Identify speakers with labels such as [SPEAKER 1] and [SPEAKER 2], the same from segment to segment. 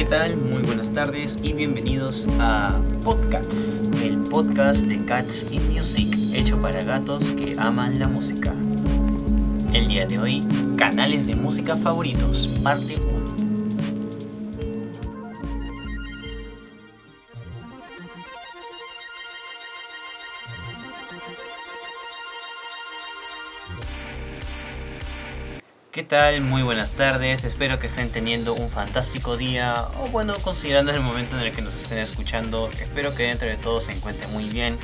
[SPEAKER 1] ¿qué tal? Muy buenas tardes y bienvenidos a Podcasts, el podcast de Cats in Music, hecho para gatos que aman la música. El día de hoy, canales de música favoritos, parte ¿Qué tal? Muy buenas tardes, espero que estén teniendo un fantástico día o bueno, considerando el momento en el que nos estén escuchando, espero que dentro de todo se encuentren muy bien,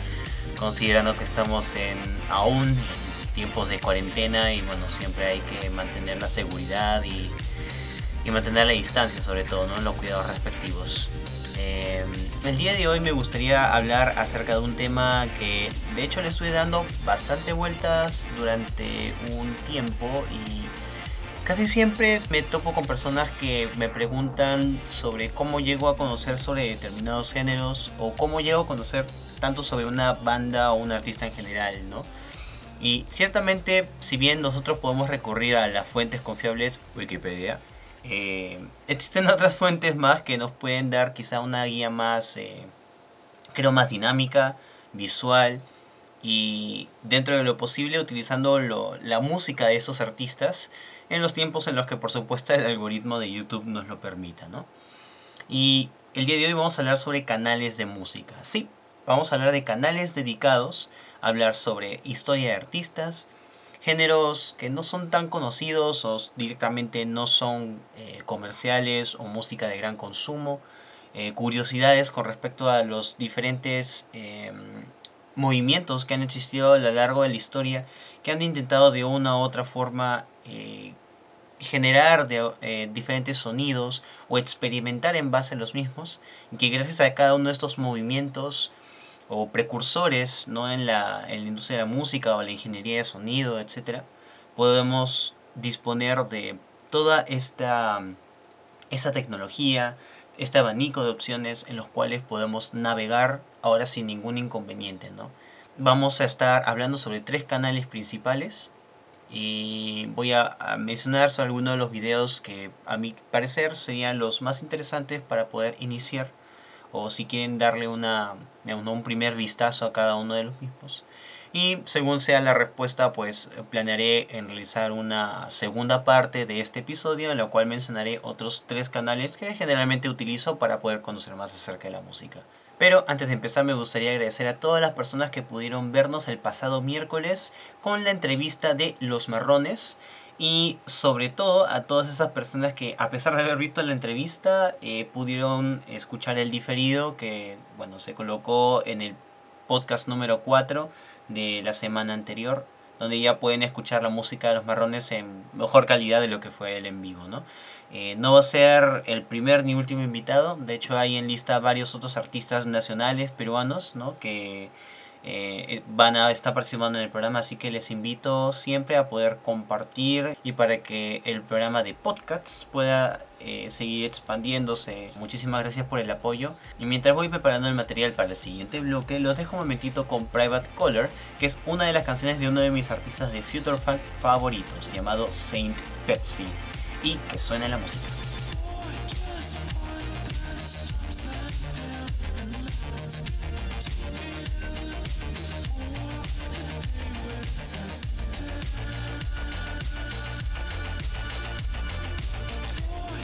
[SPEAKER 1] considerando que estamos en aún en tiempos de cuarentena y bueno, siempre hay que mantener la seguridad y, mantener la distancia sobre todo, ¿no? los cuidados respectivos. Eh, el día de hoy me gustaría hablar acerca de un tema que de hecho le estoy dando bastante vueltas durante un tiempo y Casi siempre me topo con personas que me preguntan sobre cómo llego a conocer sobre determinados géneros o cómo llego a conocer tanto sobre una banda o un artista en general, ¿no? Y ciertamente, si bien nosotros podemos recurrir a las fuentes confiables, Wikipedia, eh, existen otras fuentes más que nos pueden dar quizá una guía más, eh, creo, más dinámica, visual y dentro de lo posible utilizando la música de esos artistas en los tiempos en los que por supuesto el algoritmo de YouTube nos lo permita, ¿no? Y el día de hoy vamos a hablar sobre canales de música. Sí, vamos a hablar de canales dedicados a hablar sobre historia de artistas, géneros que no son tan conocidos o directamente no son eh, comerciales o música de gran consumo, eh, curiosidades con respecto a los diferentes em, movimientos que han existido a lo largo de la historia que han intentado de una u otra forma eh, generar eh, diferentes sonidos o experimentar en base a los mismos, y que gracias a cada uno de estos movimientos o precursores ¿no? en, la, en la industria de la música o la ingeniería de sonido, etc., podemos disponer de toda esta, esta tecnología, este abanico de opciones en los cuales podemos navegar ahora sin ningún inconveniente. ¿no? Vamos a estar hablando sobre tres canales principales y voy a, mencionar algunos de los videos que a mi parecer serían los más interesantes para poder iniciar o si quieren darle una, un primer vistazo a cada uno de los mismos. Y según sea la respuesta, pues planearé en realizar una segunda parte de este episodio en la cual mencionaré otros tres canales que generalmente utilizo para poder conocer más acerca de la música. Pero antes de empezar me gustaría agradecer a todas las personas que pudieron vernos el pasado miércoles con la entrevista de Los Marrones y sobre todo a todas esas personas que a pesar de haber visto la entrevista eh, pudieron escuchar el diferido que bueno se colocó en el podcast número 4 de la semana anterior donde ya pueden escuchar la música de los marrones en mejor calidad de lo que fue el en vivo, ¿no? Eh, no va a ser el primer ni último invitado, de hecho hay en lista varios otros artistas nacionales peruanos, ¿no? Que eh, van a estar participando en el programa, así que les invito siempre a poder compartir y para que el programa de podcasts pueda eh, seguir expandiéndose. Muchísimas gracias por el apoyo. Y mientras voy preparando el material para el siguiente bloque, los dejo un momentito con Private Color, que es una de las canciones de uno de mis artistas de Future Funk favoritos, llamado Saint Pepsi, y que suena la música.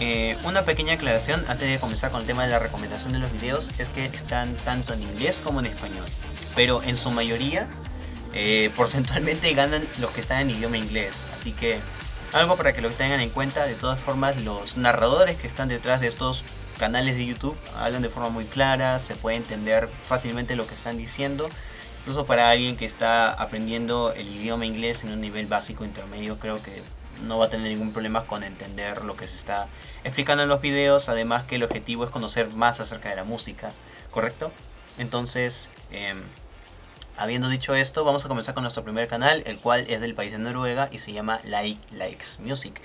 [SPEAKER 1] Eh, una pequeña aclaración antes de comenzar con el tema de la recomendación de los videos es que están tanto en inglés como en español, pero en su mayoría eh, porcentualmente ganan los que están en idioma inglés, así que algo para que lo tengan en cuenta. De todas formas, los narradores que están detrás de estos canales de YouTube hablan de forma muy clara, se puede entender fácilmente lo que están diciendo. Incluso para alguien que está aprendiendo el idioma inglés en un nivel básico intermedio, creo que no va a tener ningún problema con entender lo que se está explicando en los videos. Además que el objetivo es conocer más acerca de la música, ¿correcto? Entonces, em, habiendo dicho esto, vamos a comenzar con nuestro primer canal, el cual es del país de Noruega y se llama Like Likes Music.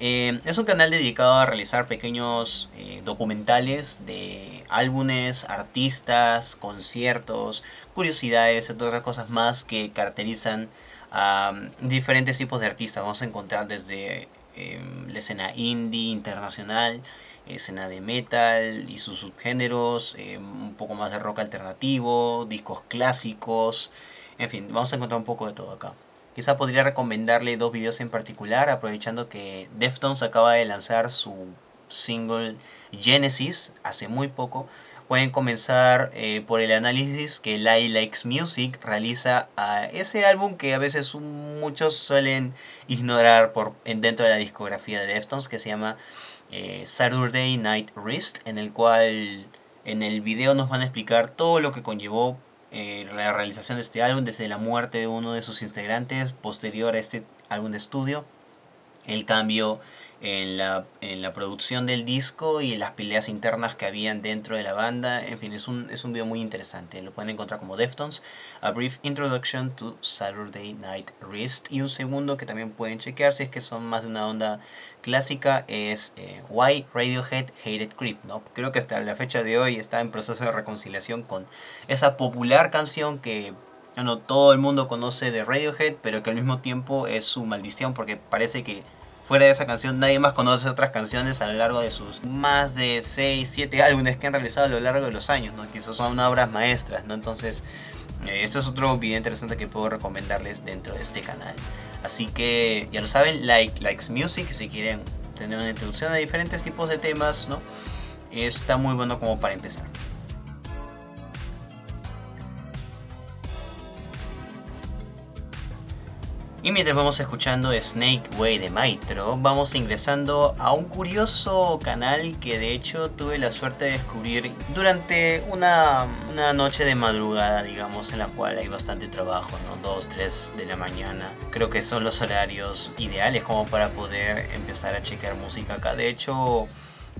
[SPEAKER 1] Em, es un canal dedicado a realizar pequeños eh, documentales de álbumes, artistas, conciertos, curiosidades, entre otras cosas más que caracterizan a diferentes tipos de artistas. Vamos a encontrar desde em, la escena indie internacional, escena de metal y sus subgéneros, em, un poco más de rock alternativo, discos clásicos, en fin, vamos a encontrar un poco de todo acá. Quizá podría recomendarle dos videos en particular, aprovechando que Deftones acaba de lanzar su single Genesis hace muy poco. Pueden comenzar eh, por el análisis que Lai Likes Music realiza a ese álbum que a veces muchos suelen ignorar por, en, dentro de la discografía de Deftones, que se llama eh, Saturday Night Wrist, en el cual en el video nos van a explicar todo lo que conllevó eh, la realización de este álbum, desde la muerte de uno de sus integrantes, posterior a este álbum de estudio, el cambio en la, en la producción del disco y en las peleas internas que habían dentro de la banda. En fin, es un, es un video muy interesante. Lo pueden encontrar como Deftones, A Brief Introduction to Saturday Night Wrist. Y un segundo que también pueden chequear si es que son más de una onda clásica es eh, Why Radiohead Hated Creep. ¿no? Creo que hasta la fecha de hoy está en proceso de reconciliación con esa popular canción que todo el mundo conoce de Radiohead, pero que al mismo tiempo es su maldición porque parece que fuera de esa canción, nadie más conoce otras canciones a lo largo de sus más de 6, 7 álbumes que han realizado a lo largo de los años, ¿no? que son obras maestras, ¿no? Entonces, eh, esto es otro video interesante que puedo recomendarles dentro de este canal. Así que, ya lo saben, like, likes music, si quieren tener una introducción a diferentes tipos de temas, ¿no? Está muy bueno como para empezar. Y mientras vamos escuchando Snake Way de Maitro, vamos ingresando a un curioso canal que de hecho tuve la suerte de descubrir durante una, noche de madrugada, digamos, en la cual hay bastante trabajo, ¿no? 2, 3 de la mañana. Creo que son los horarios ideales como para poder empezar a checar música acá. De hecho,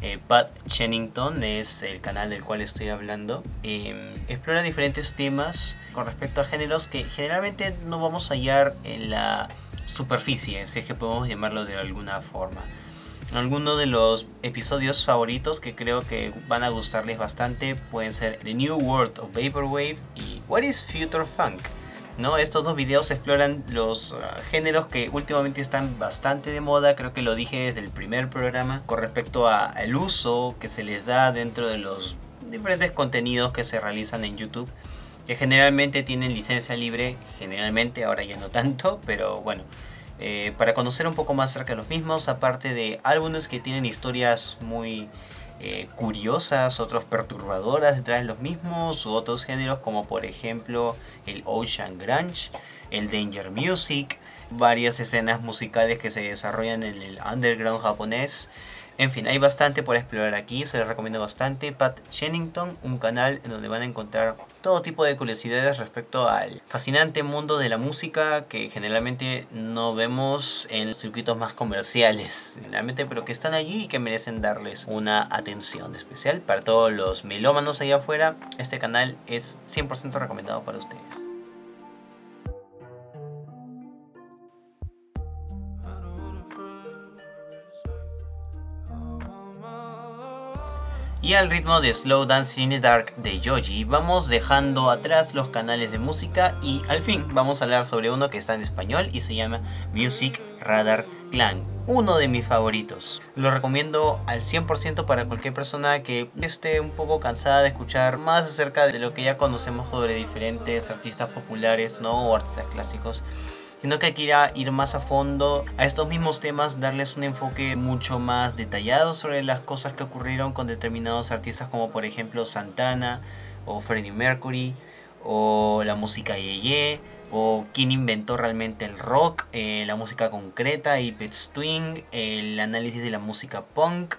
[SPEAKER 1] eh, Pat Chennington es el canal del cual estoy hablando. Em, explora diferentes temas con respecto a géneros que generalmente no vamos a hallar en la superficie, si es que podemos llamarlo de alguna forma. Algunos de los episodios favoritos que creo que van a gustarles bastante pueden ser The New World of Vaporwave y What is Future Funk. ¿No? Estos dos videos exploran los ah, géneros que últimamente están bastante de moda, creo que lo dije desde el primer programa, con respecto al uso que se les da dentro de los diferentes contenidos que se realizan en YouTube, que generalmente tienen licencia libre, generalmente, ahora ya no tanto, pero bueno. Eh, para conocer un poco más acerca de los mismos, aparte de álbumes que tienen historias muy eh, curiosas, otros perturbadoras detrás de los mismos, u otros géneros como por ejemplo el Ocean Grunge, el Danger Music, varias escenas musicales que se desarrollan en el underground japonés. En fin, hay bastante por explorar aquí, se les recomiendo bastante. Pat Shennington, un canal en donde van a encontrar todo tipo de curiosidades respecto al fascinante mundo de la música que generalmente no vemos en circuitos más comerciales, generalmente, pero que están allí y que merecen darles una atención especial. Para todos los melómanos allá afuera, este canal es 100% recomendado para ustedes. Y al ritmo de Slow Dance in the Dark de Yoji, vamos dejando atrás los canales de música y al fin vamos a hablar sobre uno que está en español y se llama Music Radar Clan, uno de mis favoritos. Lo recomiendo al 100% para cualquier persona que esté un poco cansada de escuchar más acerca de lo que ya conocemos sobre diferentes artistas populares ¿no? o artistas clásicos sino que quiera ir más a fondo a estos mismos temas, darles un enfoque mucho más detallado sobre las cosas que ocurrieron con determinados artistas como por ejemplo Santana o Freddie Mercury o la música Yeye o quién inventó realmente el rock, eh, la música concreta y Pet Twing, el análisis de la música punk,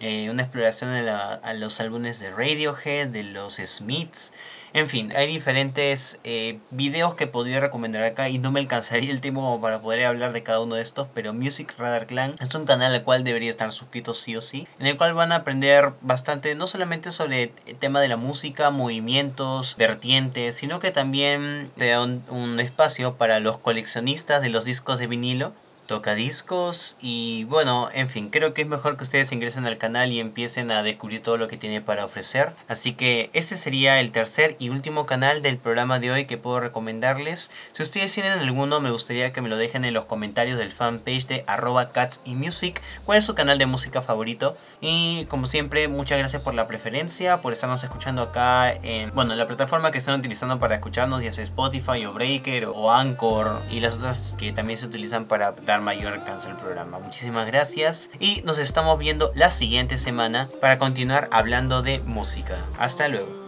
[SPEAKER 1] eh, una exploración a los álbumes de Radiohead, de los Smiths, en fin, hay diferentes eh, videos que podría recomendar acá y no me alcanzaría el tiempo para poder hablar de cada uno de estos, pero Music Radar Clan es un canal al cual debería estar suscritos sí o sí, en el cual van a aprender bastante, no solamente sobre el tema de la música, movimientos, vertientes, sino que también te da un espacio para los coleccionistas de los discos de vinilo tocadiscos y bueno, en fin, creo que es mejor que ustedes ingresen al canal y empiecen a descubrir todo lo que tiene para ofrecer. Así que este sería el tercer y último canal del programa de hoy que puedo recomendarles. Si ustedes tienen alguno, me gustaría que me lo dejen en los comentarios del fanpage de arroba cats. ¿Cuál es su canal de música favorito? Y como siempre, muchas gracias por la preferencia, por estarnos escuchando acá en, bueno, la plataforma que están utilizando para escucharnos, ya sea Spotify o Breaker o Anchor y las otras que también se utilizan para dar mayor alcance al programa. Muchísimas gracias y nos estamos viendo la siguiente semana para continuar hablando de música. Hasta luego.